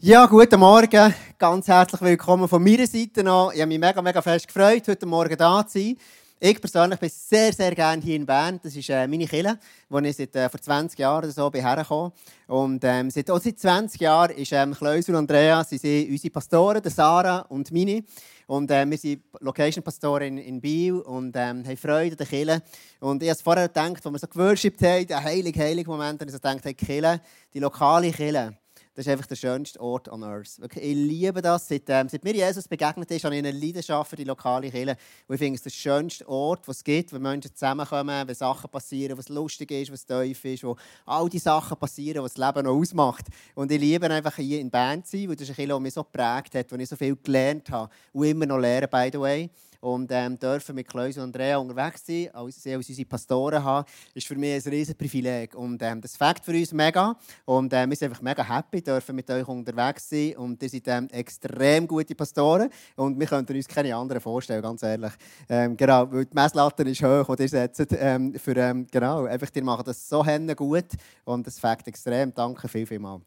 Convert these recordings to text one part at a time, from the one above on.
Ja, guten Morgen. Ganz herzlich willkommen von meiner Seite noch. Ich habe mich mega, mega fest gefreut, heute Morgen da zu sein. Ich persönlich bin sehr, sehr gerne hier in Bern. Das ist äh, meine Kille, wo ich seit äh, vor 20 Jahren oder so bin hergekommen Und ähm, seit, auch seit 20 Jahren ist ähm, Kleus und Andrea sie sind unsere Pastoren, der Sarah und meine. Und äh, wir sind Location-Pastoren in, in Biel und ähm, haben Freude an der Kille. Und ich habe vorher gedacht, als wir so geworshipped haben, ein heilig, heilig Moment, und ich so gedacht, hey, Kille, die lokale Kille, das ist einfach der schönste Ort on Earth. Wirklich, ich liebe das. Seit, ähm, seit mir Jesus begegnet ist, habe ich eine Leidenschaft für die lokale Kirche. Und ich finde es der schönste Ort, was es gibt, wenn Menschen zusammenkommen, wenn Sachen passieren, was lustig ist, was tief ist, wo all die Sachen passieren, was das Leben noch ausmacht. Und ich liebe einfach hier in Bern zu sein, weil das ist eine Kirche, die mich so geprägt hat, wo ich so viel gelernt habe und immer noch lerne, by the way und ähm, dürfen mit Klaus und Andrea unterwegs sein, als sie als unsere Pastoren haben, ist für mich ein riesiges Privileg. Und ähm, das Fakt für uns mega. Und äh, wir sind einfach mega happy, dürfen mit euch unterwegs sein. Und ihr seid ähm, extrem gute Pastoren. Und wir könnten uns keine anderen vorstellen, ganz ehrlich. Ähm, genau, weil die Messlatte ist hoch, die ihr setzt. Ähm, für, ähm, genau, einfach, ihr macht das so gut. Und das Fakt extrem. Danke viel, viel mal.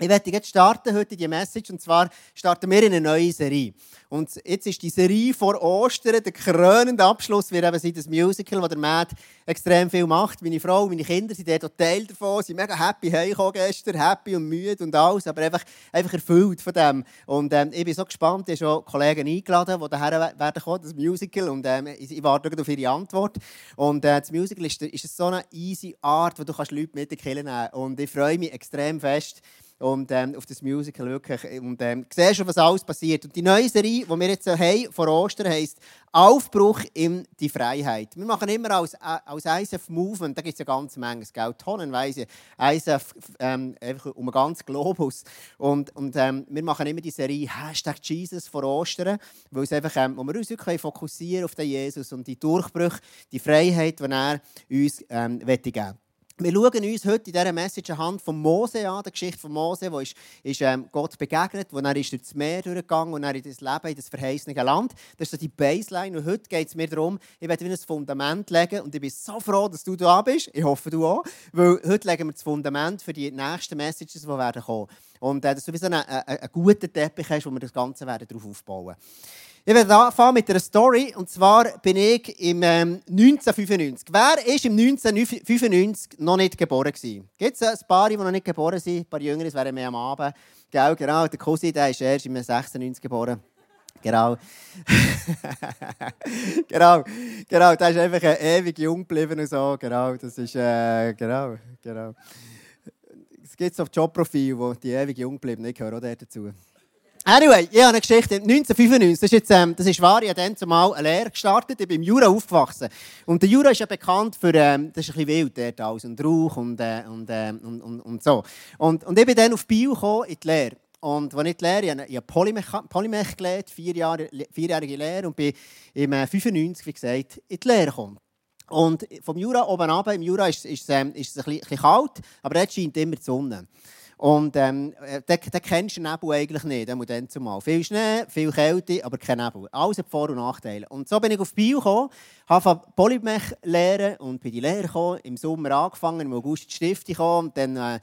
Ich werde jetzt starten heute die Message und zwar starten wir in eine neue Serie. Und jetzt ist die Serie vor Ostern der krönende Abschluss wird eben sein das Musical, das der Matt extrem viel macht. Meine Frau, meine Kinder sind dort Teil davon, sind mega happy heimgekommen gestern, happy und müde und alles, aber einfach, einfach erfüllt von dem. Und ähm, ich bin so gespannt, ich habe schon Kollegen eingeladen, die daher werden kommen, das Musical und ähm, ich warte auf ihre Antwort. Und äh, das Musical ist, ist so eine easy Art, wo du kannst Leute mit in die nehmen kannst. Und ich freue mich extrem fest, und ähm, auf das Musical wirklich. Und ähm, siehst schon, was alles passiert. Und die neue Serie, die wir jetzt haben, vor Ostern, heisst Aufbruch in die Freiheit. Wir machen immer als, äh, als ISF Movement, da gibt es ja ganz Menge, Geld, tonnenweise, ISF ähm, einfach um einen ganzen Globus. Und, und ähm, wir machen immer die Serie Hashtag Jesus vor Ostern, weil es einfach, ähm, wo wir uns wirklich fokussieren auf den Jesus und die Durchbrüche, die Freiheit, die er uns ähm, geben möchte. Wir schauen uns heute in dieser Message anhand von Mose an, der Geschichte von Mose, wo ist, ist ähm, Gott begegnet, wo er ist durch das Meer durchgegangen und er in das Leben in das verheißene Land. Das ist so die Baseline. Und heute geht es mir darum, ich werde ein Fundament legen und ich bin so froh, dass du da bist. Ich hoffe, du auch. Weil heute legen wir das Fundament für die nächsten Messages, die werden kommen. Und äh, dass du wie so einen, einen, einen guten Teppich hast, wo wir das Ganze werden darauf aufbauen werden. Ich werde anfangen mit einer Story. Und zwar bin ich im ähm, 1995. Wer war im 1995 noch nicht geboren? Gibt es ein paar, die noch nicht geboren sind? Ein paar Jüngere, wären mehr am Abend. Genau, genau. Der Cousin der ist erst im 96 geboren. Genau. genau, genau. Der ist einfach ewig jung geblieben und so. Genau, das ist, äh, genau, genau. Es gibt so Jobprofil, wo die ewig jung bleiben. Ich gehöre auch dazu. Anyway, ich habe eine Geschichte. 1995, das ist, jetzt, ähm, das ist wahr, ich habe dann zumal eine Lehre gestartet. Ich bin im Jura aufgewachsen. Und der Jura ist ja bekannt für, ähm, das ist ein bisschen wild dort alles, und Rauch und, äh, und, äh, und, und, und, so. Und, und ich bin dann auf Bio gekommen, in die Lehre. Und als ich die Lehre, ich habe Polymech, Polymech gelernt, vier Jahre, vierjährige Lehre, und bin im äh, 95, wie gesagt, in die Lehre gekommen. Und vom Jura oben runter, im Jura ist, ist, ähm, ist es ein bisschen, ein bisschen kalt, aber jetzt scheint immer die Sonne. Und ähm, den, den kennst du den Nebel eigentlich nicht, dann zumal. Viel Schnee, viel Kälte, aber kein Nebel. Alles hat Vor- und Nachteile. Und so bin ich auf Bio gekommen, habe Polymech lehren und bin die Lehre gekommen, im Sommer angefangen, im August die Stifte gekommen und dann äh,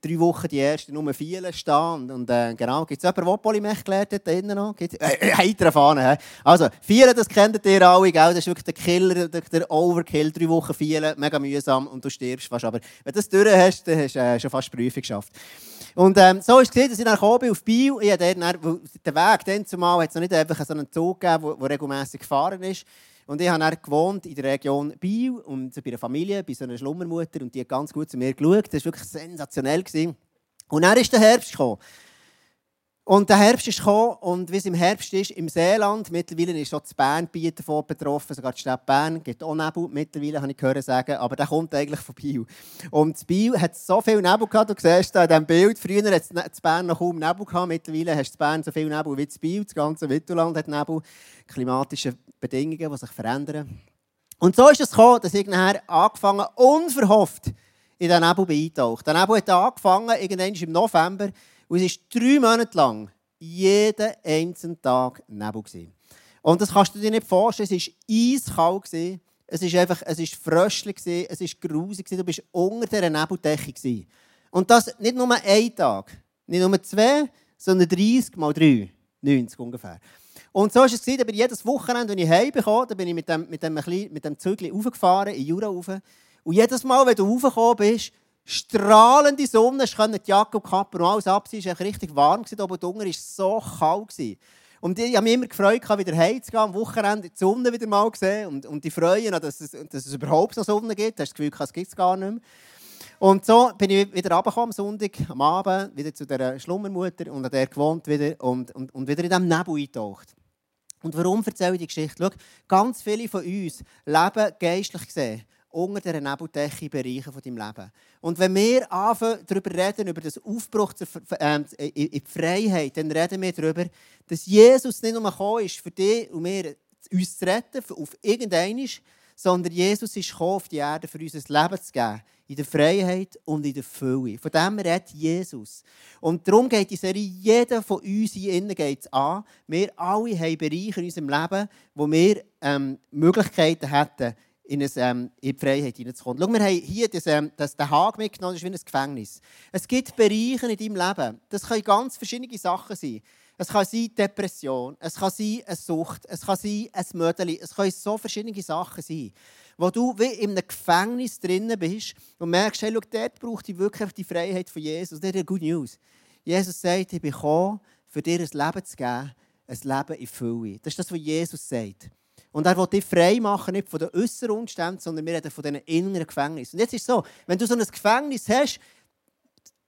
drei Wochen die ersten Nummer vier stehen. Und, und äh, genau, gibt es jemanden, der Polymech gelernt hat, da innen noch? Äh, heiter Fahne, Also, vier, das kennt ihr alle, gell? das ist wirklich der Killer, der, der Overkill, drei Wochen vier, mega mühsam und du stirbst fast. Aber wenn du das durch hast, dann hast du äh, schon fast die Prüfung geschafft. Und ähm, so ist es dass ich dann gekommen auf Bio. Ich dann, dann, der Weg dann zumal hat es noch nicht einfach so einen Zug gegeben, der regelmäßig gefahren ist. Und ich habe dann gewohnt in der Region Bio und bei einer Familie, bei so einer Schlummermutter und die hat ganz gut zu mir geschaut. Das war wirklich sensationell. Und dann ist der Herbst gekommen. Und der Herbst ist gekommen und wie es im Herbst ist, im Seeland, mittlerweile ist auch das Bernbiet davon betroffen, sogar die Stadt Bern, gibt auch Nebel mittlerweile, habe ich gehört sagen, aber der kommt eigentlich von Biel. Und das Biel hat so viel Nebel gehabt, du siehst da in diesem Bild, früher hat es ne-, Bern noch kaum Nebel gehabt, mittlerweile hast du Bern so viel Nebel wie das Biel, das ganze Mittelland hat Nebel, klimatische Bedingungen, die sich verändern. Und so ist es gekommen, dass ich nachher angefangen, unverhofft in den Nebel eintaucht. Der Nebel hat angefangen, irgendwann im November, und es war drei Monate lang jeden einzelnen Tag Nebel. Und das kannst du dir nicht vorstellen. Es war eiskalt. Es war einfach, es ist fröschlich, es war grusig. Du bist unter dieser Nebeldecke. Und das nicht nur ein Tag, nicht nur zwei, sondern 30 mal 3, 90 ungefähr. Und so war es, da bin ich jedes Wochenende, wenn ich heimgekommen bin, bin ich mit dem, mit dem, mit dem Zügel raufgefahren, in Jura rauf. Und jedes Mal, wenn du raufgekommen bist, strahlende Sonne, ich konnte die Jacke und die Kappe und alles abziehen, es war richtig warm, oben drunter war so kalt. Und ich habe mich immer gefreut, wieder heimzugehen, am Wochenende die Sonne wieder mal sehen und, und die freuen, dass es, dass es überhaupt noch Sonne gibt. Hast du das Gefühl, es gibt es gar nicht mehr. Und so bin ich wieder runtergekommen am Sonntag, am Abend, wieder zu der Schlummermutter und an der gewohnt wieder und, und, und wieder in diesem Nebel eingetaucht. Und warum erzähle ich die Geschichte? Schau, ganz viele von uns leben geistlich gesehen unter dieser Nebeldecke Bereiche von deinem Leben. Und wenn wir anfangen, darüber reden, über das Aufbruch ähm, in die Freiheit, dann reden wir darüber, dass Jesus nicht nur gekommen ist, für dich und mir uns zu retten, auf irgendeinen, sondern Jesus ist gekommen, auf die Erde, für uns ein Leben zu geben. In der Freiheit und in der Fülle. Von dem redet Jesus. Und darum geht die Serie, jeder von uns hier innen geht es an. Wir alle haben Bereiche in unserem Leben, wo wir ähm, Möglichkeiten hätten, in, ein, ähm, in die Freiheit hineinzukommen. Schau, wir haben hier das, ähm, das, den Haag mitgenommen, das ist wie ein Gefängnis. Es gibt Bereiche in deinem Leben, das können ganz verschiedene Sachen sein. Es kann sein Depression, es kann sein eine Sucht, es kann sein ein Mödeli, es können so verschiedene Sachen sein, wo du wie in einem Gefängnis drinnen bist und merkst, hey, schau, dort braucht ich wirklich die Freiheit von Jesus. Das ist eine gute News. Jesus sagt, ich bin gekommen, für dir ein Leben zu geben, ein Leben in Fülle. Das ist das, was Jesus sagt. Und er will dich frei machen, nicht von den äußeren Umständen, sondern wir reden von diesen inneren Gefängnissen. Und jetzt ist es so, wenn du so ein Gefängnis hast,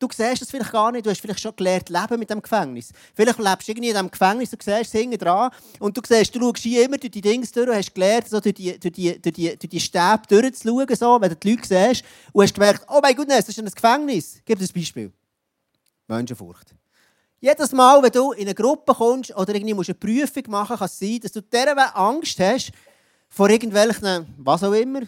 du siehst es vielleicht gar nicht, du hast vielleicht schon gelernt, leben mit dem Gefängnis. Vielleicht lebst du irgendwie in diesem Gefängnis, du siehst es hinten dran und du siehst, du schaust immer durch die Dinge durch und hast gelernt, so durch, die, durch, die, durch, die, durch die Stäbe durchzuschauen, so, wenn du die Leute siehst und hast gemerkt, oh mein Gott, das ist ein Gefängnis. Gib dir ein Beispiel. Menschenfurcht. Jedes Mal, wenn du in eine Gruppe kommst oder irgendwie musst eine Prüfung machen kann es sein, dass du dieser Angst hast vor irgendwelchen, was auch immer,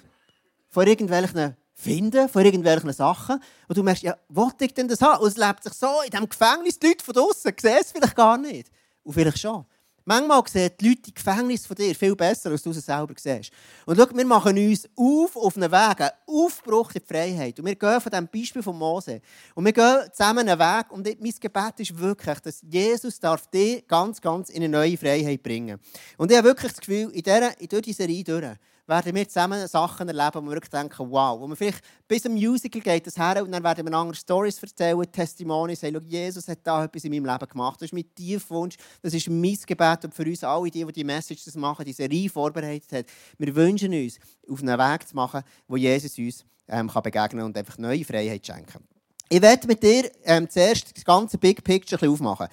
vor irgendwelchen Finden, vor irgendwelchen Sachen. Und du merkst, ja, wollte ich denn das haben? Und es lebt sich so in diesem Gefängnis, die Leute von draußen sehen es vielleicht gar nicht. Und vielleicht schon. Manchmal sehen die Leute im Gefängnis von dir viel besser, als du es selber siehst. Und schau, wir machen uns auf auf einen Weg, einen Aufbruch in die Freiheit. Und wir gehen von diesem Beispiel von Mose. Und wir gehen zusammen einen Weg. Und mein Gebet ist wirklich, dass Jesus darf dich ganz, ganz in eine neue Freiheit bringen. Und ich habe wirklich das Gefühl, in dieser, durch diese Reihe durch, werden wir zusammen Sachen erleben, wo wir denken, wow. Wo man vielleicht bis zum Musical geht das her und dann werden wir andere Stories erzählen, Testimonies, sagen, Jesus hat da etwas in meinem Leben gemacht. Das ist mein tiefer Wunsch, das ist mein Gebet und für uns alle, die, die die Message das machen, diese Reihe vorbereitet hat. Wir wünschen uns, auf einen Weg zu machen, wo Jesus uns ähm, kann begegnen und einfach neue Freiheit schenken. Ich werde mit dir ähm, zuerst das ganze Big Picture ein bisschen aufmachen.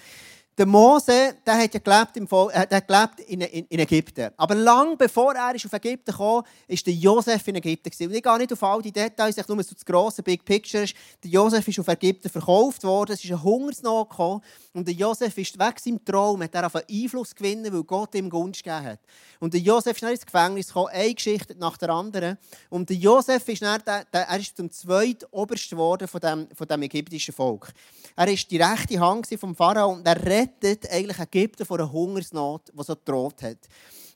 Der Mose, der hat ja gelebt, im Vol äh, der gelebt in, in, in, Ägypten. Aber lang bevor er auf Ägypten kam, war der Josef in Ägypten. Und ich gehe nicht auf all die Details, ich nur das grosse Big Picture. Der Josef ist auf Ägypten verkauft worden, es ist ein Hungersnot gekommen. Und der Josef ist weg seinem Traum, hat er Einfluss gewinnen, weil Gott ihm Gunst gegeben hat. Und der Josef ist dann ins Gefängnis gekommen, eine Geschichte nach der anderen. Und der Josef ist dann, der, der, er ist zum zweitobersten geworden von dem, von dem ägyptischen Volk. Er war die rechte Hand vom Pharao und er rettet eigentlich Ägypten vor einer Hungersnot, die so gedroht hat.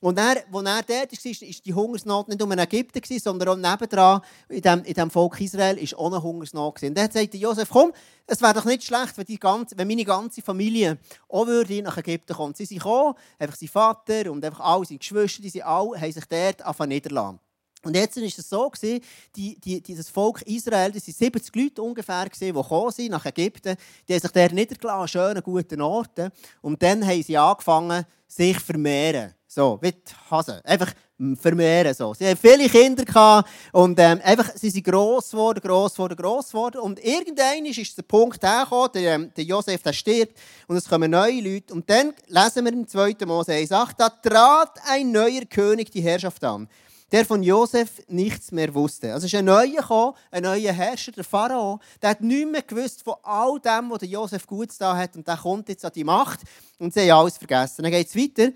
Und er, als er dort war, war die Hungersnot nicht nur in Ägypten, sondern auch nebendran, in dem, in dem Volk Israel, war auch eine Hungersnot. Und dann sagte Josef, komm, es wäre doch nicht schlecht, wenn, die ganze, wenn meine ganze Familie auch würde nach Ägypten kommen. Sie sind gekommen, einfach sein Vater und einfach alle seine Geschwister, die sind alle, haben sich dort angefangen niederlassen. Und jetzt war es so, die, die, die, das Volk Israel, das waren 70 Leute ungefähr, die gekommen sind nach Ägypten. Die haben sich dort niedergelassen, an schönen, guten Orten. Und dann haben sie angefangen, sich zu vermehren. So, wie die Hasen. Einfach vermehren. So. Sie haben viele Kinder gehabt und ähm, einfach, sie sind gross geworden, gross geworden, gross geworden. Und irgendwann ist der Punkt hergekommen, der, ähm, der Josef der stirbt und es kommen neue Leute. Und dann lesen wir im 2. Mose 1,8, da trat ein neuer König die Herrschaft an der von Josef nichts mehr wusste. Also ist ein neuer gekommen, ein neuer Herrscher, der Pharao, der hat nichts mehr gewusst von all dem, was Josef gut da hat und der kommt jetzt an die Macht und sie haben alles vergessen. Dann geht es weiter.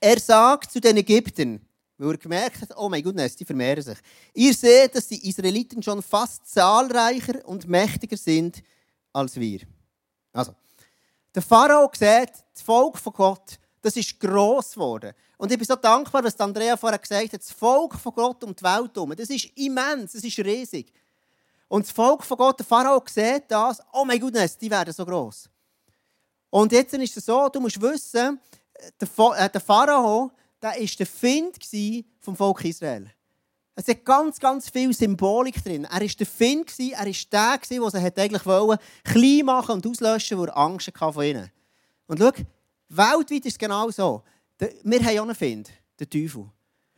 Er sagt zu den Ägyptern, weil er gemerkt hat, oh mein Gott, die vermehren sich. Ihr seht, dass die Israeliten schon fast zahlreicher und mächtiger sind als wir. Also, der Pharao sieht, das Volk von Gott, das ist gross geworden. Und ich bin so dankbar, was Andrea vorher gesagt hat, das Volk von Gott um die Welt herum, das ist immens, das ist riesig. Und das Volk von Gott, der Pharao, sieht das, oh mein Gott, die werden so gross. Und jetzt ist es so, du musst wissen, der, äh, Pharao, der war der Find vom Volk Israel. Es hat ganz, ganz viel Symbolik drin. Er war der Find, er war der, der sie eigentlich wollte, klein machen und auslöschen, weil er Angst hatte von ihnen. Und schau, weltweit ist es genau so. Wir haben auch einen Find, den Teufel.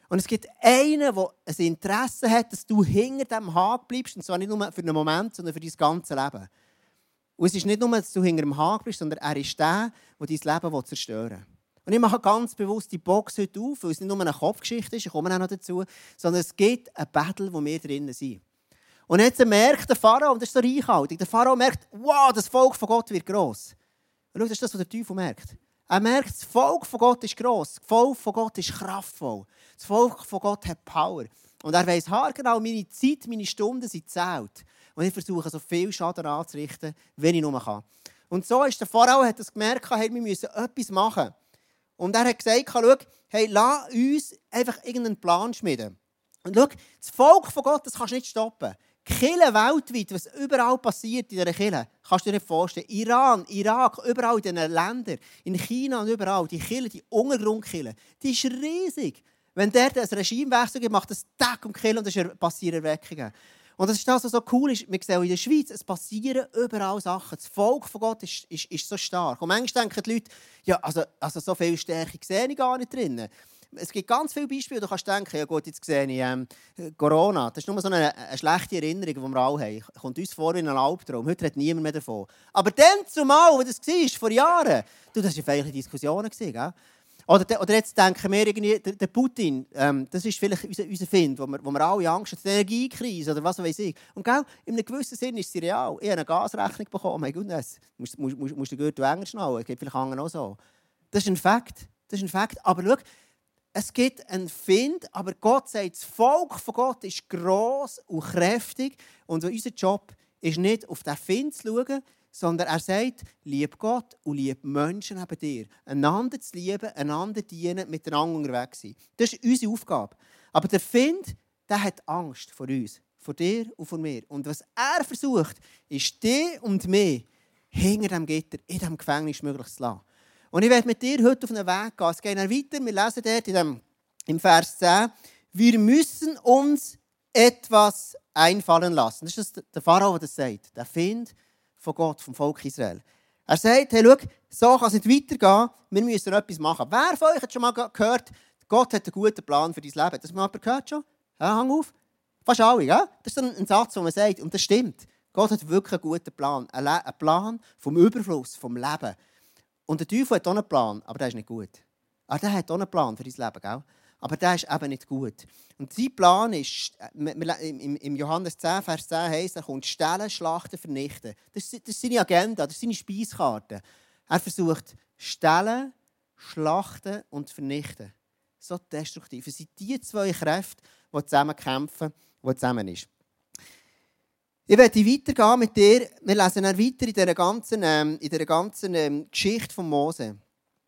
Und es gibt einen, der ein Interesse hat, dass du hinter dem Haken bleibst. Und zwar nicht nur für einen Moment, sondern für dein ganzes Leben. Und es ist nicht nur, dass du hinter dem Haken bist, sondern er ist der, der dein Leben zerstören will. Und ich mache ganz bewusst die Box heute auf, weil es nicht nur eine Kopfgeschichte ist, ich komme auch noch dazu, sondern es gibt ein Battle, wo wir drinnen sind. Und jetzt merkt der Pharao, und das ist so reichhaltig, der Pharao merkt, wow, das Volk von Gott wird gross. Und schau, das ist das, was der Teufel merkt. Er merkt, das Volk von Gott ist gross, das Volk von Gott ist kraftvoll, das Volk von Gott hat Power. Und er weiss haargenau, meine Zeit, meine Stunden sind zählt. Und ich versuche, so viel Schaden anzurichten, wenn ich nur kann. Und so ist der Pharao hat das gemerkt, hey, wir müssen etwas machen. Und er hat gesagt, schau, hey, lass uns einfach irgendeinen Plan schmieden. Und schau, das Volk von Gott, das kannst du nicht stoppen. Kille weltweit, was überall passiert in dieser Kille, kannst du dir nicht vorstellen. Iran, Irak, überall in diesen Ländern, in China und überall, die Kille, die Untergrundkille, die ist riesig. Wenn der ein Regimewechsel gibt, macht das Tag um Kille und es passieren Erweckungen. Und das ist das, was so cool ist. Wir sehen in der Schweiz, es passieren überall Sachen. Das Volk von Gott ist, ist, ist so stark. Und manchmal denken die Leute, ja, also, also so viel Stärke sehe ich gar nicht drin. Es gibt ganz viele Beispiele, du kannst denken, ja gut, jetzt sehe ich ähm, Corona. Das ist nur so eine, eine, schlechte Erinnerung, die wir alle haben. Kommt uns vor wie ein Albtraum. Heute hat niemand mehr davon. Aber dann zumal, wo das war, vor Jahren, du, das waren feierliche Diskussionen. Gell? Oder, oder jetzt denken wir irgendwie, der, der Putin, ähm, das ist vielleicht unser, unser Find, wo wir, wo wir alle Angst haben, die Energiekrise oder was weiß ich. Und gell, in einem gewissen Sinn ist sie real. Ich habe eine Gasrechnung bekommen, oh mein Gott, musst, musst, musst, musst den Gürtel enger schnallen, es gibt vielleicht andere auch so. Das ist ein Fakt, das ist ein Fakt. Aber schau, es gibt einen Find, aber Gott sagt, das Volk von Gott ist gross und kräftig und unser Job ist nicht auf den Find zu schauen, sondern er sagt, lieb Gott und lieb Menschen neben dir. Einander zu lieben, einander dienen, miteinander unterwegs sein. Das ist unsere Aufgabe. Aber der Find, der hat Angst vor uns, vor dir und vor mir. Und was er versucht, ist, dich und mich hinter dem Gitter, in diesem Gefängnis möglich zu lassen. Und ich werde mit dir heute auf einen Weg gehen. Es geht weiter. Wir lesen dort in dem, im Vers 10, wir müssen uns etwas einfallen lassen. Das ist der Pharao, der das sagt. Der Find, von Gott, vom Volk Israel. Er sagt, hey, schau, so kann es nicht weitergehen, wir müssen etwas machen. Wer von euch hat schon mal gehört, Gott hat einen guten Plan für dein Leben? Das hat mal jemand gehört schon? Ja, hang auf. Fast alle, ja? Das ist ein Satz, den man sagt, und das stimmt. Gott hat wirklich einen guten Plan. Einen Plan vom Überfluss, vom Leben. Und der Teufel hat auch einen Plan, aber der ist nicht gut. Aber der hat auch einen Plan für dein Leben, gell? Aber der ist eben nicht gut. Und sein Plan ist, im Johannes 10, Vers 10 heißt, er kommt stellen, schlachten, vernichten. Das ist, seine Agenda, das ist seine Speiskarte. Er versucht stellen, schlachten und vernichten. So destruktiv. Es sind die zwei Kräfte, die zusammen kämpfen, die zusammen ist. Ich werde weitergehen mit dir. Wir lesen dann weiter in dieser ganzen, ähm, in dieser ganzen ähm, Geschichte von Mose.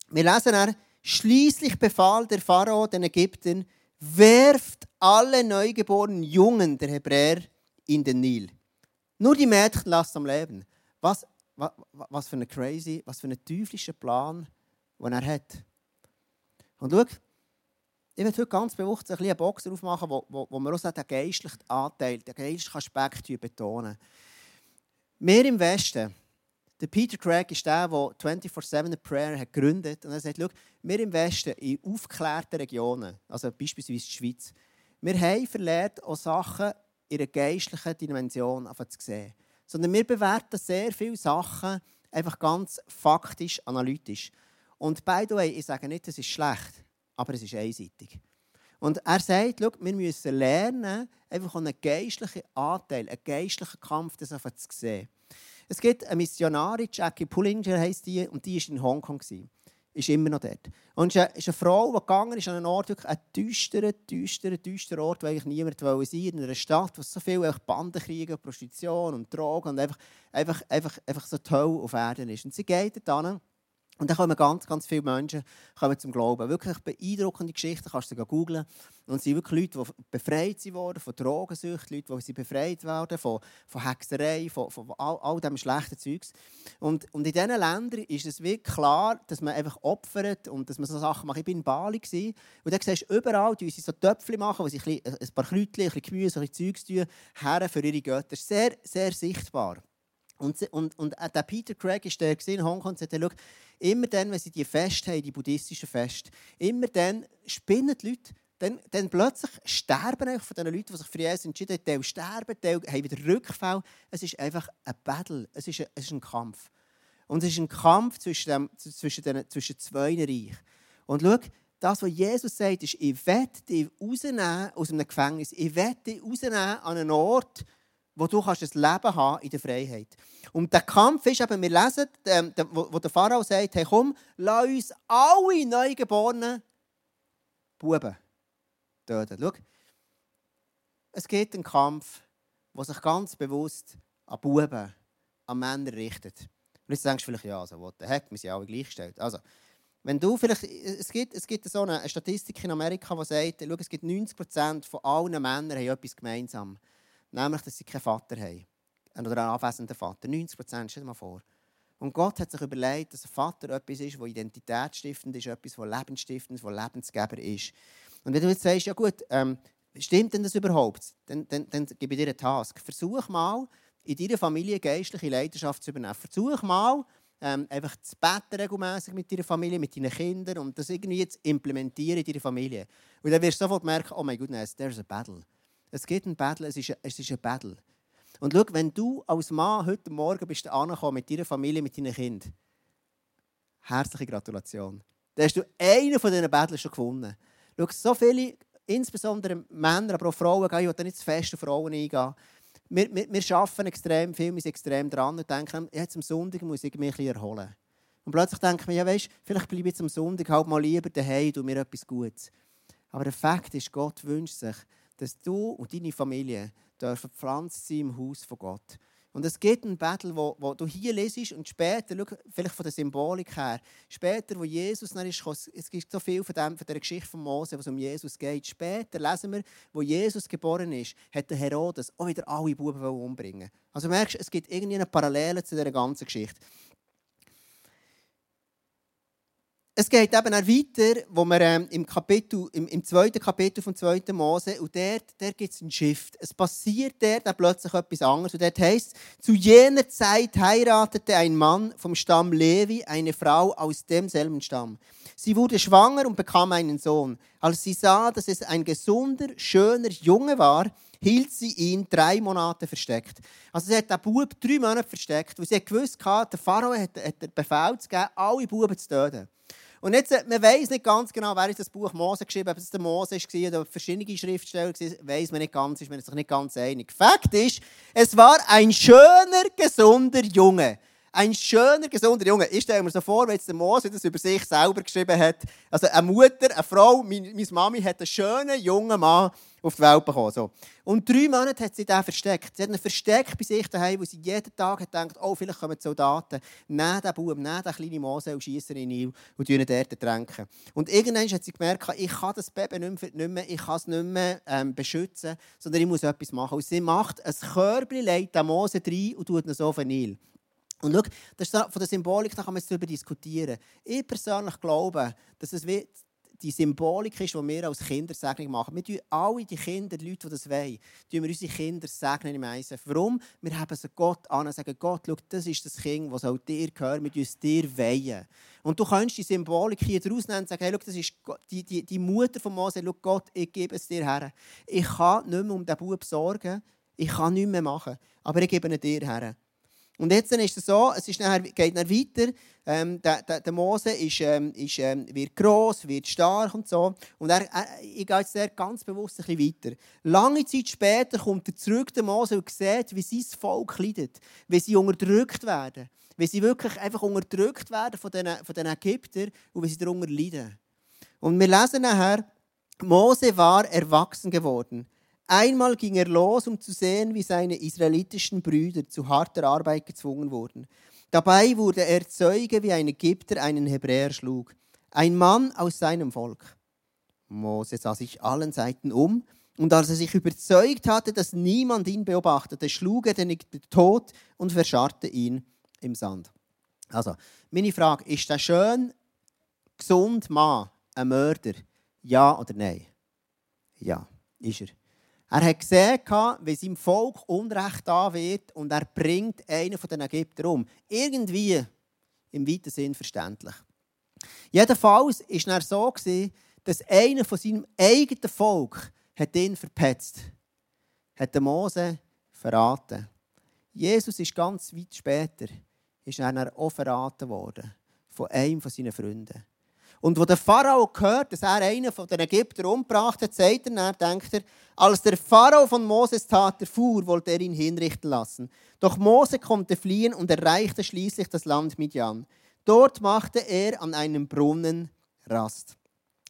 Wir lesen dann, Schließlich befahl der Pharao den Ägyptern, werft alle neugeborenen Jungen der Hebräer in den Nil. Nur die Mädchen lasst am Leben. Was, was, was für ein crazy, was für ein teuflischer Plan, den er hat. Und schau, ich werde heute ganz bewusst ein einen Box aufmachen, wo, wo, wo wir auch den geistlichen Anteil, den geistlichen Aspekt betonen. Wir im Westen, der Peter Craig ist der, der 24-7 Prayer hat gegründet und er sagt, wir im Westen, in aufgeklärten Regionen, also beispielsweise die Schweiz, wir haben verlernt, auch Sachen in einer geistlichen Dimension zu sehen. Sondern wir bewerten sehr viele Sachen einfach ganz faktisch, analytisch. Und by the way, ich sage nicht, es ist schlecht, aber es ist einseitig. Und er sagt, wir müssen lernen, einfach einen geistlichen Anteil, einen geistlichen Kampf das zu sehen. Es gibt eine Missionarin, Jackie Pullinger heisst die, und die war in Hongkong. Ist immer noch dort. Und es ist eine Frau, die gegangen ist an einen Ort, wirklich ein düsterer, düsterer, düsterer Ort, wo eigentlich niemand sein. In einer Stadt, wo so viele Bandenkriege, Prostitution und Drogen und einfach, einfach, einfach, einfach so toll auf Erden ist. Und sie geht dort hin Und dann kommen ganz, ganz viele Menschen kommen zum Glauben. Wirklich beeindruckende Geschichten, kannst du googeln. Und es sind wirklich Leute, die befreit wurden von Drogensucht, Leute, die befreit werden von, von Hexerei, von, von all, all dem schlechten Zeugs. Und, und in diesen Ländern ist es wirklich klar, dass man einfach opfert und dass man so Sachen macht. Ich war in Bali und da siehst du überall, die so Töpfchen machen, wo sie ein, ein paar Kräutchen, ein bisschen Gemüse, ein bisschen Zeugs tun, für ihre Götter. Sehr, sehr sichtbar. Und, und, und der Peter Craig ist der in Hongkong und sagt, immer dann, wenn sie die Feste haben, die buddhistischen Feste, immer dann spinnen die Leute, dann, dann plötzlich sterben von den Leuten, die sich für Jesus entschieden haben, Teil sterben, Teil haben wieder Rückfall. Es ist einfach ein Battle, es ist ein, es ist ein Kampf. Und es ist ein Kampf zwischen, dem, zwischen, den, zwischen zwei Reichen. Und schau, das, was Jesus sagt, ist, ich werde dich rausnehmen aus einem Gefängnis. Ich werde dich rausnehmen an einen Ort, wo du kannst ein Leben haben in der Freiheit. Und der Kampf ist eben, wir lesen, ähm, wo der Pharao sagt, hey komm, lass uns alle neugeborenen Buben töten. Schau, es geht einen Kampf, der sich ganz bewusst an Buben, an Männer richtet. Und jetzt denkst du vielleicht, ja, also, what the heck, wir sind alle gleichgestellt. Also, wenn du vielleicht, es gibt, es gibt so eine Statistik in Amerika, die sagt, schau, es gibt 90% von allen Männern haben etwas gemeinsam. Nämlich, dass sie keinen Vater haben. Oder einen anwesenden Vater. 90 Prozent, stell dir mal vor. Und Gott hat sich überlegt, dass ein Vater etwas ist, das identitätsstiftend ist, etwas, das lebensstiftend ist, das Lebensgeber ist. Und wenn du jetzt sagst, ja gut, ähm, stimmt denn das überhaupt? Dann, dann, dann gebe ich dir einen Task. Versuch mal, in deiner Familie geistliche Leidenschaft zu übernehmen. Versuch mal, ähm, einfach zu beten regelmäßig mit deiner Familie, mit deinen Kindern und das irgendwie zu implementieren in deiner Familie. Und dann wirst du sofort merken, oh mein Gott, there's a battle. Es gibt ein Battle, es ist ein, es ist ein Battle. Und schau, wenn du als Mann heute Morgen bist mit deiner Familie, mit deinen Kindern, herzliche Gratulation. Dann hast du einen von diesen Battles schon gewonnen. Schau, so viele, insbesondere Männer, aber auch Frauen, ich will nicht zu fest auf Frauen eingehen, wir, wir, wir arbeiten extrem viel, wir sind extrem dran und denken, jetzt am Sonntag muss ich mich erholen. Und plötzlich denken wir, ja weißt, vielleicht bleibe ich jetzt am Sonntag halt mal lieber daheim und mir etwas Gutes. Aber der Fakt ist, Gott wünscht sich, dass du und deine Familie dürfen pflanzt sein im Haus von Gott. Und es gibt einen Battle, wo, wo du hier lesest und später, schau, vielleicht von der Symbolik her, später, wo Jesus dann ist, es gibt so viel von, dem, von der Geschichte von Mose, was um Jesus geht. Später lesen wir, wo Jesus geboren ist, hat der Herodes auch wieder alle Buben umbringen Also merkst, es gibt irgendwie eine Parallele zu dieser ganzen Geschichte. Es geht eben auch weiter, wo wir ähm, im, Kapitel, im, im, zweiten Kapitel vom 2. Mose, und dort, dort gibt es einen Shift. Es passiert dort plötzlich etwas anderes. Und dort heißt zu jener Zeit heiratete ein Mann vom Stamm Levi eine Frau aus demselben Stamm. Sie wurde schwanger und bekam einen Sohn. Als sie sah, dass es ein gesunder, schöner Junge war, hielt sie ihn drei Monate versteckt. Also sie hat den Bub drei Monate versteckt, weil sie gewusst hatte, der Pharao hat, hat den Befehl zu geben, alle Buben zu töten. Und jetzt, äh, man weiß nicht ganz genau, wer das Buch Mose geschrieben hat, ob es der Mose war oder verschiedene Schriftsteller waren, weiß man nicht ganz, ist man sich nicht ganz einig. Fakt ist, es war ein schöner, gesunder Junge. Ein schöner, gesunder Junge. Ich stelle mir so vor, wenn jetzt der Mose das über sich selber geschrieben hat. Also eine Mutter, eine Frau, meine, meine Mami hat einen schönen, jungen Mann auf die Welt bekommen. So. Und drei Monate hat sie den versteckt. Sie hat ihn versteckt bei sich daheim, wo sie jeden Tag hat gedacht, oh, vielleicht kommen die Soldaten, nehmen den Buben, nehmen den kleinen Mose und schießen ihn in und ihn dort tränken. Und irgendwann hat sie gemerkt, ich kann das Baby nicht mehr, ich kann es nicht mehr ähm, beschützen, sondern ich muss etwas machen. Und sie macht ein Körbchen, legt den Mose rein und tut ihn so auf Nil. Und schau, das ist von der Symbolik, da kann man darüber diskutieren. Ich persönlich glaube, dass es wie die Symbolik ist, die wir als Kinder Segnung machen. Wir tun alle die Kinder, die Leute, die das wollen, tun wir unsere Kinder segnen im ISF. Warum? Wir haben sie Gott an und sagen, Gott, schau, das ist das Kind, das auch dir gehört, wir es dir weihen. Und du kannst die Symbolik hier draus nehmen und sagen, hey, schau, das ist die, die, die Mutter von Mose, schau, Gott, ich gebe es dir her. Ich kann nicht mehr um diesen Bub sorgen, ich kann nichts mehr machen, aber ich gebe ihn dir her. Und jetzt ist es so, es ist nachher, geht dann weiter. Ähm, der, der, der, Mose ist, ähm, ist, ähm, wird gross, wird stark und so. Und er, er, ich gehe jetzt ganz bewusst ein bisschen weiter. Lange Zeit später kommt er zurück, der Mose, und sieht, wie sein Volk leidet. Wie sie unterdrückt werden. Wie sie wirklich einfach unterdrückt werden von den, von den Ägyptern und wie sie darunter leiden. Und wir lesen nachher, Mose war erwachsen geworden. Einmal ging er los, um zu sehen, wie seine israelitischen Brüder zu harter Arbeit gezwungen wurden. Dabei wurde er Zeuge, wie ein Ägypter einen Hebräer schlug. Ein Mann aus seinem Volk. Mose sah sich allen Seiten um, und als er sich überzeugt hatte, dass niemand ihn beobachtete, schlug er den Ägypter tot und verscharrte ihn im Sand. Also, meine Frage, ist der schön, gesund Mann ein Mörder? Ja oder nein? Ja, ist er. Er hat gesehen, wie seinem Volk Unrecht da wird und er bringt einen von den Ägyptern um. Irgendwie im weiten Sinn verständlich. Jedenfalls war es so, dass einer von seinem eigenen Volk ihn verpetzt hat Mose verraten. Jesus ist ganz weit später ist er auch verraten worden von einem von seinen Freunden. Und wo der Pharao hört, dass er einen von den Ägyptern umgebracht hat, sagt er, dann, denkt er, als der Pharao von Moses Tat erfuhr, wollte er ihn hinrichten lassen. Doch Mose konnte fliehen und erreichte schließlich das Land Midian. Dort machte er an einem Brunnen Rast.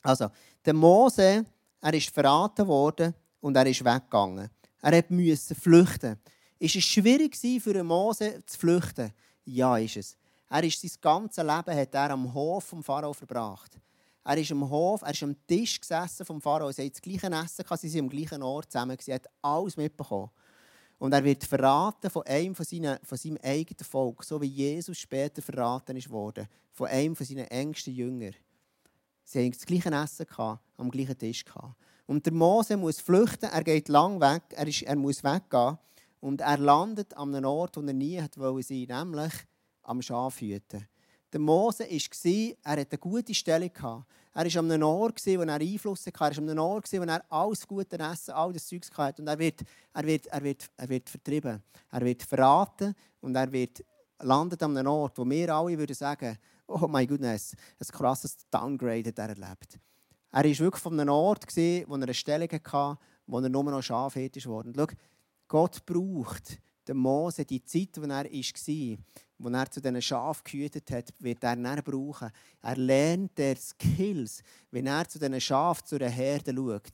Also, der Mose, er ist verraten worden und er ist weggegangen. Er musste flüchten. Ist es schwierig für Mose zu flüchten? Ja, ist es. Er ist sein ganzes Leben hat er am Hof vom Pharao verbracht. Er ist am Hof, er ist am Tisch gesessen vom Pharao. Sie haben das gleiche Essen, sie sind am gleichen Ort zusammen. Er hat alles mitbekommen. Und er wird verraten von einem von, seinen, von seinem eigenen Volk, so wie Jesus später verraten ist worden, von einem von seinen engsten Jüngern. Sie haben das gleiche Essen gehabt, am gleichen Tisch gehabt. Und der Mose muss flüchten, er geht lang weg, er, ist, er muss weggehen und er landet an einem Ort, wo er nie hat wollen sein, nämlich am Schaf hüten. Der Mose war, er hatte eine gute Stellung. Er war an einem Ort, wo er Einfluss hatte. Er war an einem Ort, wo er alles gute Essen, all das Zeug hatte. Und er wird, er, wird, er, wird, er wird vertrieben. Er wird verraten und er wird landet an einem Ort, wo wir alle würden sagen, oh mein Gott, ein krasses Downgrade hat er erlebt. Er war wirklich von einem Ort, wo er eine Stellung hatte, wo er nur noch Schafhirte wurde. Schau, Gott braucht den Mose die Zeit, wo er war, wo er zu diesen Schafen gehütet hat, wird er dann brauchen. Er lernt der Skills, wenn er zu diesen Schafen, zu einer Herde schaut.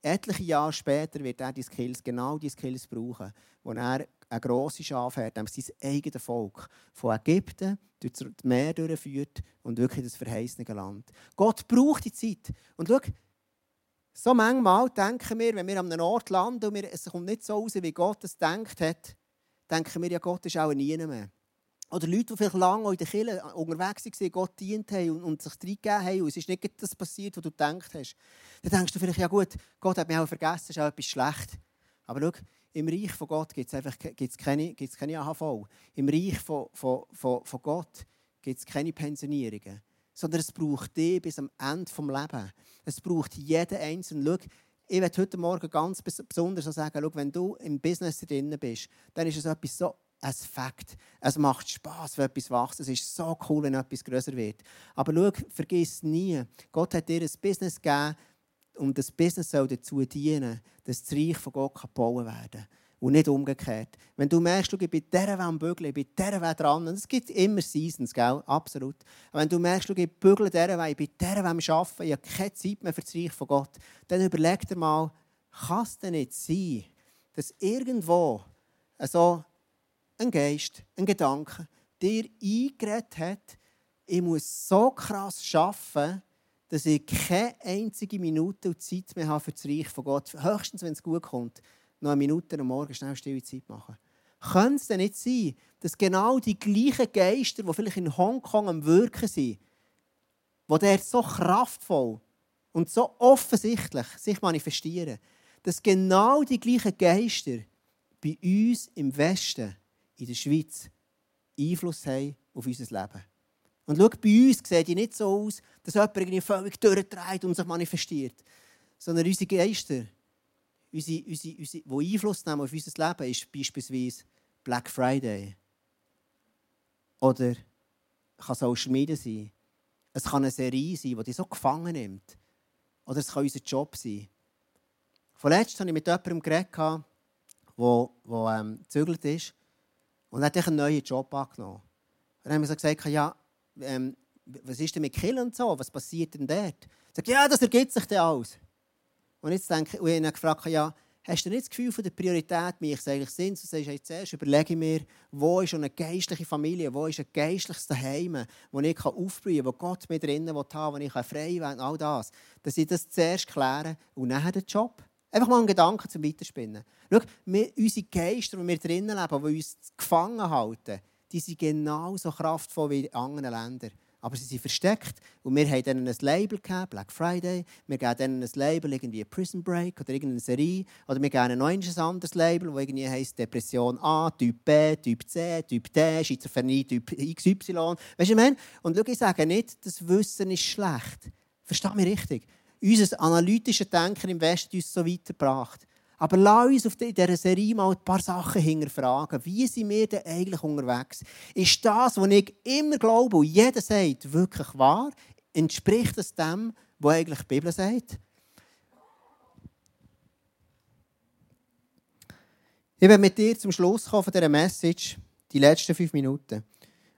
Etliche Jahre später wird er die Skills, genau die Skills brauchen, wo er eine grosse Schafherde, nämlich sein eigenes Volk, von Ägypten durch das Meer durchführt und wirklich das verheißene Land. Gott braucht die Zeit. Und schau, so manchmal denken wir, wenn wir an einem Ort landen und es kommt nicht so raus, wie Gott es denkt hat, denken wir, ja, Gott ist auch nie mehr. Oder Leute, die vielleicht lange in der Kirche unterwegs waren, Gott dient haben und, und sich reingegeben haben und es ist nicht das passiert, was du gedacht hast. Dann denkst du vielleicht, ja gut, Gott hat mich auch vergessen, ist auch etwas schlecht. Aber schau, im Reich von Gott gibt es einfach gibt's keine, gibt's keine AHV. Im Reich von, von, von, von Gott gibt es keine Pensionierungen. Sondern es braucht dich bis am Ende des Lebens. Es braucht jeden Einzelnen. Schau, ich werde heute Morgen ganz besonders sagen, schau, wenn du im Business drin bist, dann ist es etwas so ein Fakt. Es macht Spaß, wenn etwas wächst. Es ist so cool, wenn etwas größer wird. Aber schau, vergiss nie, Gott hat dir ein Business gegeben und das Business soll dazu dienen, dass das Reich von Gott gebaut werden kann. Und nicht umgekehrt. Wenn du merkst, bist bei dieser am Bügeln, ich bin dieser dran, und es gibt immer Seasons, gell? absolut. Aber wenn du merkst, gehst bügeln dieser Weg, ich bin dieser am Arbeiten, ich habe keine Zeit mehr für das Reich von Gott, dann überleg dir mal, kann es denn nicht sein, dass irgendwo so ein Geist, ein Gedanke, dir eingeredet hat, ich muss so krass arbeiten, dass ich keine einzige Minute und Zeit mehr habe für das Reich von Gott. Höchstens, wenn es gut kommt, noch eine Minute am Morgen schnell stille Zeit machen. Könnte es denn nicht sein, dass genau die gleichen Geister, die vielleicht in Hongkong am Wirken sind, die dort so kraftvoll und so offensichtlich sich manifestieren, dass genau die gleichen Geister bei uns im Westen in der Schweiz Einfluss haben auf unser Leben. Und schau, bei uns sieht es nicht so aus, dass jemand völlig durchdreht und sich manifestiert. Sondern unsere Geister, unsere, unsere, unsere, die Einfluss nehmen auf unser Leben, ist beispielsweise Black Friday. Oder kann Social Media sein. Es kann eine Serie sein, die dich so gefangen nimmt. Oder es kann unser Job sein. Vorletzt habe ich mit jemandem geredet, der, der ähm, gezügelt ist. Und hat einen neuen Job angenommen. Und dann haben wir gesagt, ja, ähm, was ist denn mit Kill und so? Was passiert denn dort? Er sagt, ja, das ergibt sich dann alles. Und jetzt denke und ich habe gefragt, ja, hast du nicht das Gefühl von der Priorität, wie ich es eigentlich sind, du sagst, hey, zuerst überlege ich mir, wo ist eine geistliche Familie, wo ist ein geistliches Daheim, wo ich aufblühen kann, wo Gott mit drinnen haben wo ich frei werden all das. Dass ich das zuerst kläre und nachher den Job. Einfach mal einen Gedanken zum Weiterspinnen. Schau, unsere Geister, die wir drinnen leben, die uns gefangen halten, die sind genauso kraftvoll wie in anderen Ländern. Aber sie sind versteckt und wir haben ihnen ein Label gegeben, Black Friday. Wir geben ihnen ein Label, irgendwie Prison Break oder irgendeine Serie. Oder wir geben ihnen noch ein anderes Label, das irgendwie heisst Depression A, Typ B, Typ C, Typ D, Schizophrenie, Typ XY. Weißt du, ich meine? Und schau, ich sage nicht, das Wissen ist schlecht. Versteh mich richtig. Unser analytisches Denken im Westen uns so weitergebracht. Aber lass uns auf dieser Serie mal ein paar Sachen hinterfragen. Wie sind wir denn eigentlich unterwegs? Ist das, was ich immer glaube und jeder sagt, wirklich wahr? Entspricht es dem, was eigentlich die Bibel sagt? Ich werde mit dir zum Schluss kommen von dieser Message, die letzten fünf Minuten.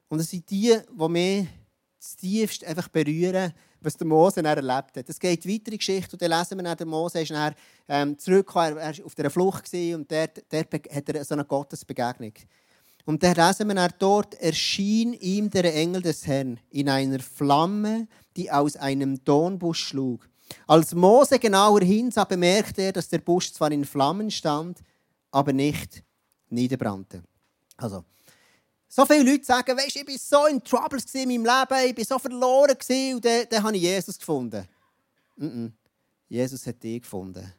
Und es sind die, die mich tiefst einfach berühren, was der Mose dann erlebt hat. Es geht weiter in Geschichte und dann lesen wir dann, der Mose ist dann ähm, zurückgekommen, er war auf der Flucht und dort, dort hat er so eine Gottesbegegnung. Und dann lesen wir dann, dort erschien ihm der Engel des Herrn in einer Flamme, die aus einem Dornbusch schlug. Als Mose genauer hinsah, bemerkte er, dass der Busch zwar in Flammen stand, aber nicht niederbrannte. Also, so viele Leute sagen, weißt, ich war so in Troubles in meinem Leben, ich war so verloren und dann, dann habe ich Jesus gefunden. Mm -mm. Jesus hat dich gefunden.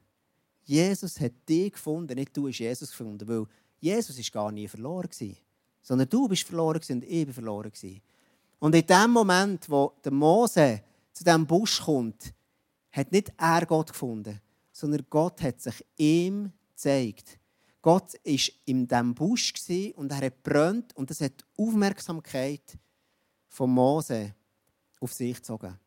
Jesus hat dich gefunden, nicht du hast Jesus gefunden, weil Jesus ist gar nie verloren gewesen, sondern du bist verloren und ich bin verloren. Und in dem Moment, wo der Mose zu diesem Busch kommt, hat nicht er Gott gefunden, sondern Gott hat sich ihm gezeigt. Gott war in diesem Busch und er hat brennt und das hat die Aufmerksamkeit von Mose auf sich gezogen.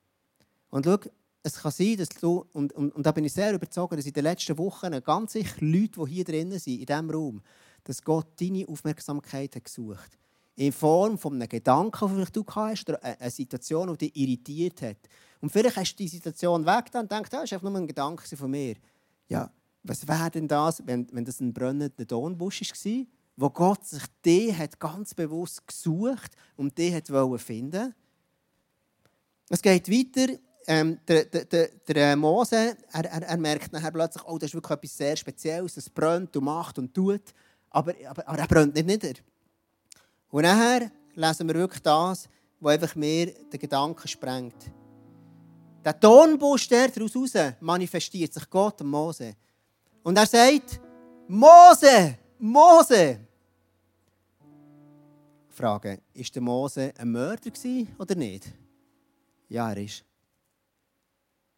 Und schau, es kann sein, dass du, und, und, und da bin ich sehr überzeugt, dass in den letzten Wochen ganz sicher Leute, die hier drinnen sind, in diesem Raum, dass Gott deine Aufmerksamkeit hat gesucht in Form von einem Gedanken, den du hast, oder eine Situation, die dich irritiert hat. Und vielleicht hast du die Situation weg und denkst, das war einfach nur ein Gedanke von mir. Ja, was wäre denn das, wenn, wenn das ein brennender Dornbusch war, wo Gott sich den hat ganz bewusst gesucht und den hat finden Es geht weiter. Ähm, der, der, der, der, Mose er, er, er, merkt nachher plötzlich, oh, das ist wirklich etwas sehr Spezielles, es brennt und macht und tut, aber, aber, aber er brennt nicht nieder. Und nachher lesen wir wirklich das, was einfach mir den Gedanken sprengt. Der Dornbusch, der daraus manifestiert sich Gott und Mose. Und er sagt, Mose, Mose. Frage, ist der Mose ein Mörder oder nicht? Ja, er ist.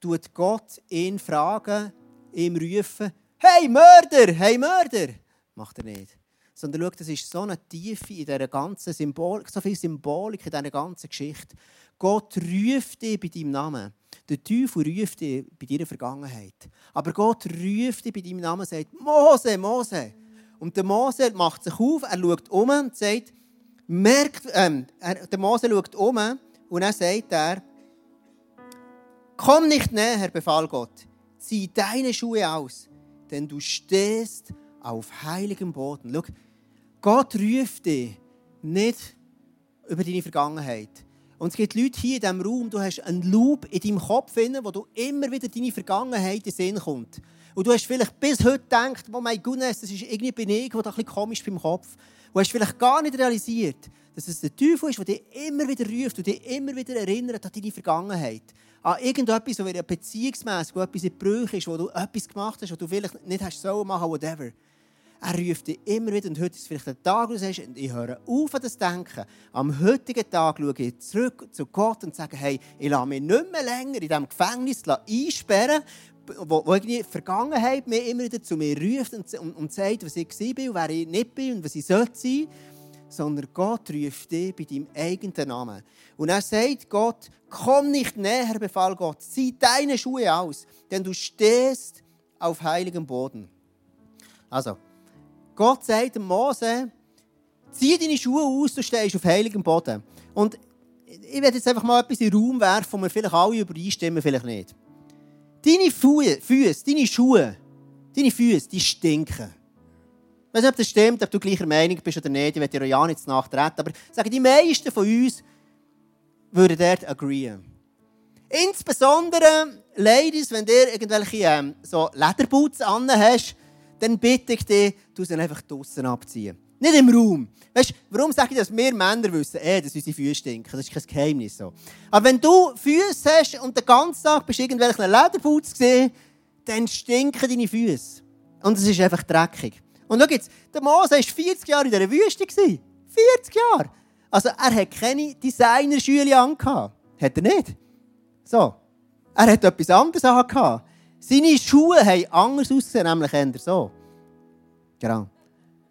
Tut Gott ihn fragen, ihm rufen, hey Mörder, hey Mörder? Macht er nicht. Sondern schau, das ist so eine Tiefe in dieser ganzen Symbolik, so viel Symbolik in dieser ganzen Geschichte. Gott ruft dich bei deinem Namen. Der Teufel ruft dich bei deiner Vergangenheit. Aber Gott ruft dich bei deinem Namen und sagt, Mose, Mose. Und der Mose macht sich auf, er schaut um und sagt, merkt, ähm, er, der Mose schaut um und dann sagt er, komm nicht näher, befahl Gott, zieh deine Schuhe aus, denn du stehst auf heiligem Boden. Schau, Gott ruft dich nicht über deine Vergangenheit. Und es gibt Leute hier in diesem Raum, du hast einen Loop in deinem Kopf, wo du immer wieder deine Vergangenheit in den Sinn kommt. Und du hast vielleicht bis heute gedacht, oh mein Gott, das ist irgendwie bin ich, der ein bisschen komisch beim Kopf. Du hast vielleicht gar nicht realisiert, dass es der Teufel ist, der dich immer wieder ruft und dich immer wieder erinnert an deine Vergangenheit. An irgendetwas, wo beziehungsmässig, etwas in Brüche ist, wo du etwas gemacht hast, was du vielleicht nicht hast so machen, whatever. Er ruft dich immer wieder. Und heute ist vielleicht ein Tag, wo du sagst, ich höre auf an das Denken. Am heutigen Tag schaue ich zurück zu Gott und sage, hey, ich lasse mich nicht mehr länger in diesem Gefängnis einsperren, wo, wo die Vergangenheit mir immer wieder zu mir ruft und, und, und sagt, was ich war und wer ich nicht bin und was ich sollte sein. Sondern Gott ruft dich bei deinem eigenen Namen. Und er sagt Gott, komm nicht näher, befahl Gott, zieh deine Schuhe aus, denn du stehst auf heiligem Boden. Also, Gott sagt dem Mose, zieh deine Schuhe aus, du stehst auf heiligem Boden. Und ich werde jetzt einfach mal etwas in den Raum werfen, wo wir vielleicht alle übereinstimmen, vielleicht nicht. Deine Füße, deine Schuhe, Deine Füße, die stinken. Ich weiß nicht, ob das stimmt, ob du gleicher Meinung bist oder nicht. Ich werde dir ja nicht nachtreten. Aber ich sage, die meisten von uns würden dort agreeen. Insbesondere, Ladies, wenn ihr irgendwelche ähm, so Lederboots an hast, dann bitte ich dich, du sie einfach draußen abziehen. Nicht im Raum. Weißt, warum sage ich das? Wir Männer wissen, eh, dass unsere Füße stinken. Das ist kein Geheimnis. So. Aber wenn du Füße hast und den ganzen Tag bist irgendwelchen Lederboots gesehen, dann stinken deine Füße. Und es ist einfach dreckig. Und schau jetzt, der Mose war 40 Jahre in dieser Wüste. 40 Jahre. Also er hat keine Designerschüle angehabt. Hat er nicht. So. Er hat etwas anderes angehabt. Seine Schuhe haben anders ausgesehen, nämlich eher so. Genau.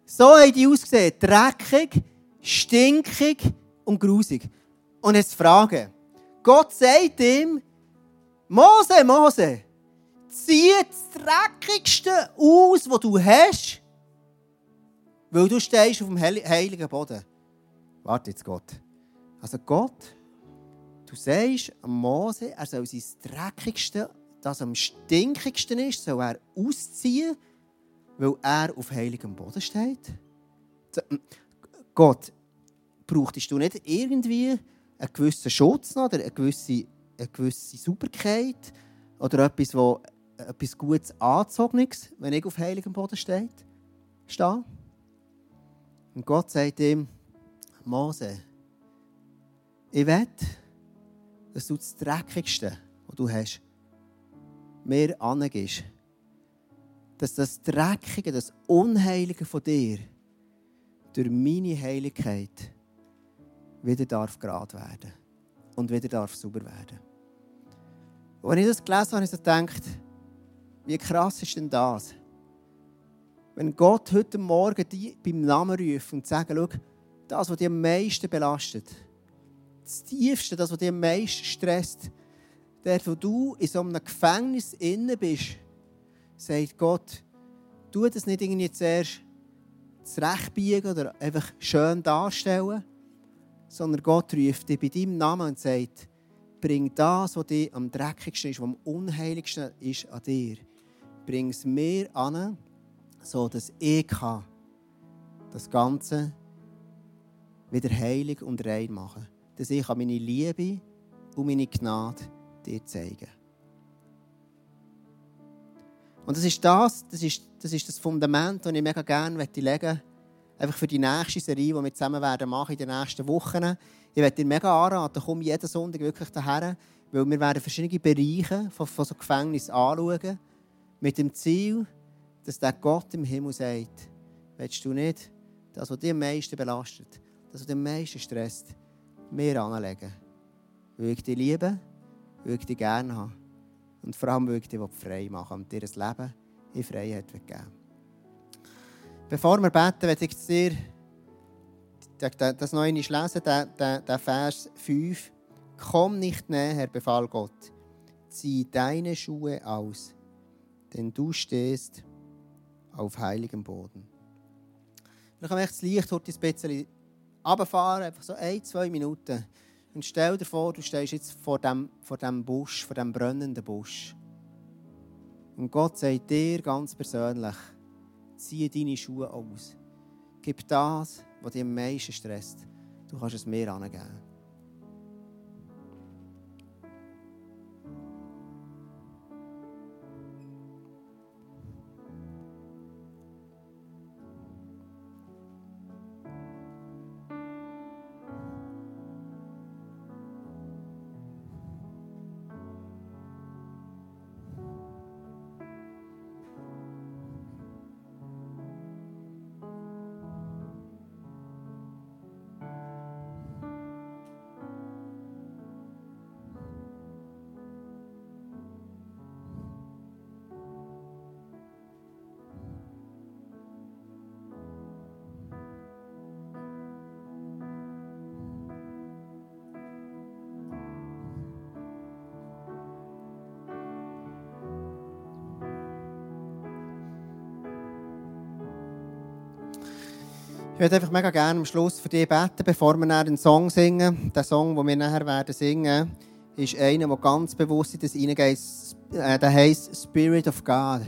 So haben die ausgesehen. Dreckig, stinkig und grusig. Und jetzt Frage. Gott sagt ihm, Mose, Mose, zieh das Dreckigste aus, was du hast, weil du stehst auf dem heiligen Boden. Warte jetzt, Gott. Also Gott, du sagst Mose, er soll sein Dreckigste, das am stinkigsten ist, soll er ausziehen, weil er auf heiligem Boden steht. Gott, brauchtest du nicht irgendwie einen gewissen Schutz oder eine gewisse, eine gewisse Sauberkeit oder etwas, wo etwas Gutes Angezogenes, wenn ich auf heiligem Boden stehe? stehe? Und Gott sagt ihm, Mose, ich will, dass du das Dreckigste, was du hast, mir angibst. Dass das Dreckige, das Unheilige von dir durch meine Heiligkeit wieder darf gerade werden und wieder darf sauber werden. Und wenn ich das gelesen habe, habe ich so gedacht, wie krass ist denn das? Wenn Gott heute Morgen die beim Namen ruft und sagt, schau, das, was dich am meisten belastet, das Tiefste, das, was dich am meisten stresst, dort, wo du in so einem Gefängnis innen bist, sagt Gott, tu das nicht irgendwie zuerst zurechtbiegen oder einfach schön darstellen, sondern Gott ruft dich bei deinem Namen und sagt, bring das, was dir am dreckigsten ist, was am unheiligsten ist an dir, bring es mir an, so dass ich kann das Ganze wieder heilig und rein machen kann. Dass ich meine Liebe und meine Gnade dir zeigen Und das ist das, das ist, das ist das Fundament, das ich mega gerne legen möchte, einfach für die nächste Serie, die wir zusammen werden machen in den nächsten Wochen. Ich werde dir mega anraten, komm jeden Sonntag wirklich daher, weil wir werden verschiedene Bereiche von, von so Gefängnissen anschauen, mit dem Ziel, dass der Gott im Himmel sagt, willst du nicht das, was dich am meisten belastet, das, was dich am meisten stresst, mir anlegen. Weil ich dich liebe, weil ich dich gerne habe. Und vor allem, weil ich dich frei machen und dir ein Leben in Freiheit geben Bevor wir beten, werde ich dir das noch einmal lesen, der Vers 5. Komm nicht näher, befahl Gott. Zieh deine Schuhe aus, denn du stehst auf heiligem Boden. Dann kann man das Licht heute ein bisschen runterfahren, einfach so ein, zwei Minuten. Und stell dir vor, du stehst jetzt vor dem, vor dem Busch, vor dem brennenden Busch. Und Gott sagt dir ganz persönlich, zieh deine Schuhe aus. Gib das, was dich am meisten stresst. Du kannst es mir angeben. Ich würde einfach mega gerne am Schluss für dich beten, bevor wir einen Song singen. Der Song, den wir nachher werden singen, ist einer, der ganz bewusst in das hineingeht. Äh, der heisst Spirit of God.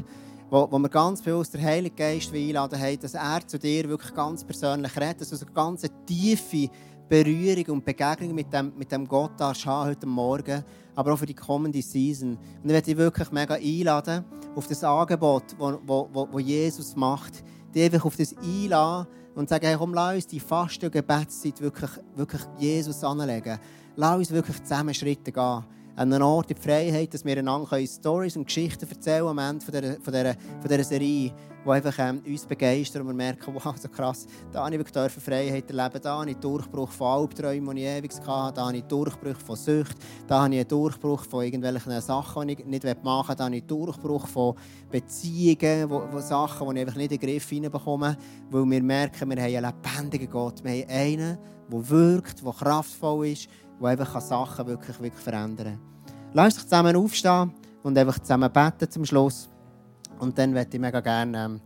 wo, wo wir ganz bewusst den Heiligen Geist einladen haben, dass er zu dir wirklich ganz persönlich redet, dass du eine ganz tiefe Berührung und Begegnung mit dem, mit dem Gott darfst haben heute Morgen, aber auch für die kommende Season. Und ich werde dich wirklich mega einladen auf das Angebot, das Jesus macht, dich einfach auf das einladen und sagen, hey, komm, lass uns die Fasten- und Gebetszeit wirklich, wirklich Jesus anlegen. Lass uns wirklich zusammen Schritte gehen an einen Ort in Freiheit, dass wir einander Stories und Geschichten erzählen am Ende von dieser, von dieser, von dieser Serie, die einfach ähm, uns begeistern und wir merken, wow, so krass, da habe ich Freiheit erleben, da habe ich Durchbruch von Albträumen, die ich ewig hatte, da habe ich Durchbruch von Sucht, da habe ich einen Durchbruch von irgendwelchen Sachen, die ich nicht machen will, da habe ich Durchbruch von Beziehungen, wo Sachen, die ich einfach nicht in den Griff hineinbekomme, weil wir merken, wir haben einen lebendigen Gott, wir haben einen, der wirkt, der kraftvoll ist, der einfach Sachen wirklich, wirklich verändern kann. Lass uns zusammen aufstehen und einfach zusammen beten zum Schluss. Und dann möchte ich mega gerne ähm,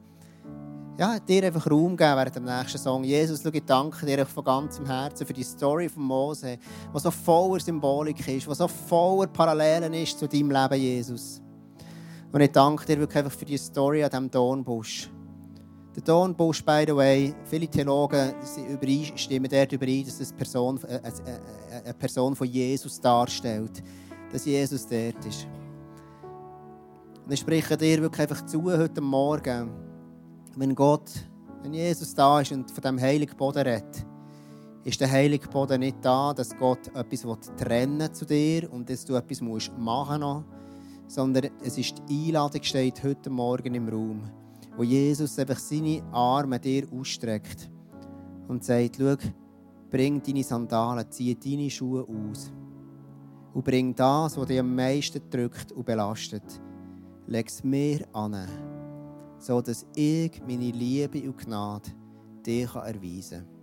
ja, dir einfach Raum geben während dem nächsten Song. Jesus, schau, ich danke dir von ganzem Herzen für die Story von Mose, die so voller Symbolik ist, die so voller Parallelen ist zu deinem Leben, Jesus. Und ich danke dir wirklich einfach für die Story an diesem Dornbusch. Der Dornbusch, by the way, viele Theologen stimmen dort überein, dass es Person, äh, äh, äh, eine Person von Jesus darstellt. Dass Jesus dort ist. Und ich spreche dir wirklich einfach zu heute Morgen, wenn Gott, wenn Jesus da ist und von dem heiligen Boden redet, ist der heilige Boden nicht da, dass Gott etwas trennen zu dir und dass du etwas machen musst, sondern es ist die Einladung steht heute Morgen im Raum wo Jesus einfach seine Arme dir ausstreckt und sagt, schau, bring deine Sandalen, zieh deine Schuhe aus und bring das, was dich am meisten drückt und belastet. Leg es mir an, so dass ich meine Liebe und Gnade dir erweisen kann.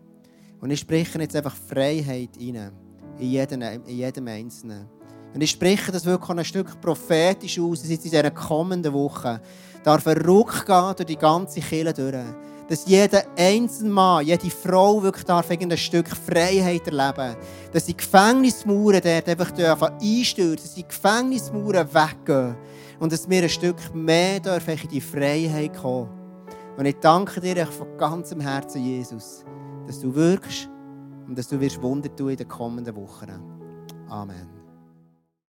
Und ich spreche jetzt einfach Freiheit rein, in jedem, in jedem Einzelnen. Und ich spreche das wirklich ein Stück prophetisch aus, in dieser kommenden Woche darf ein Ruck gehen durch die ganze Kirche durch. Dass jeder einzelne Mann, jede Frau wirklich darf ein Stück Freiheit erleben Dass die Gefängnismauern dort einfach einstürzen, dass die Gefängnismauern weggehen. Und dass wir ein Stück mehr dürfen in die Freiheit kommen. Und ich danke dir von ganzem Herzen, Jesus, dass du wirkst und dass du wirst Wunder tun in den kommenden Wochen. Amen.